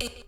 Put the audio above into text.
It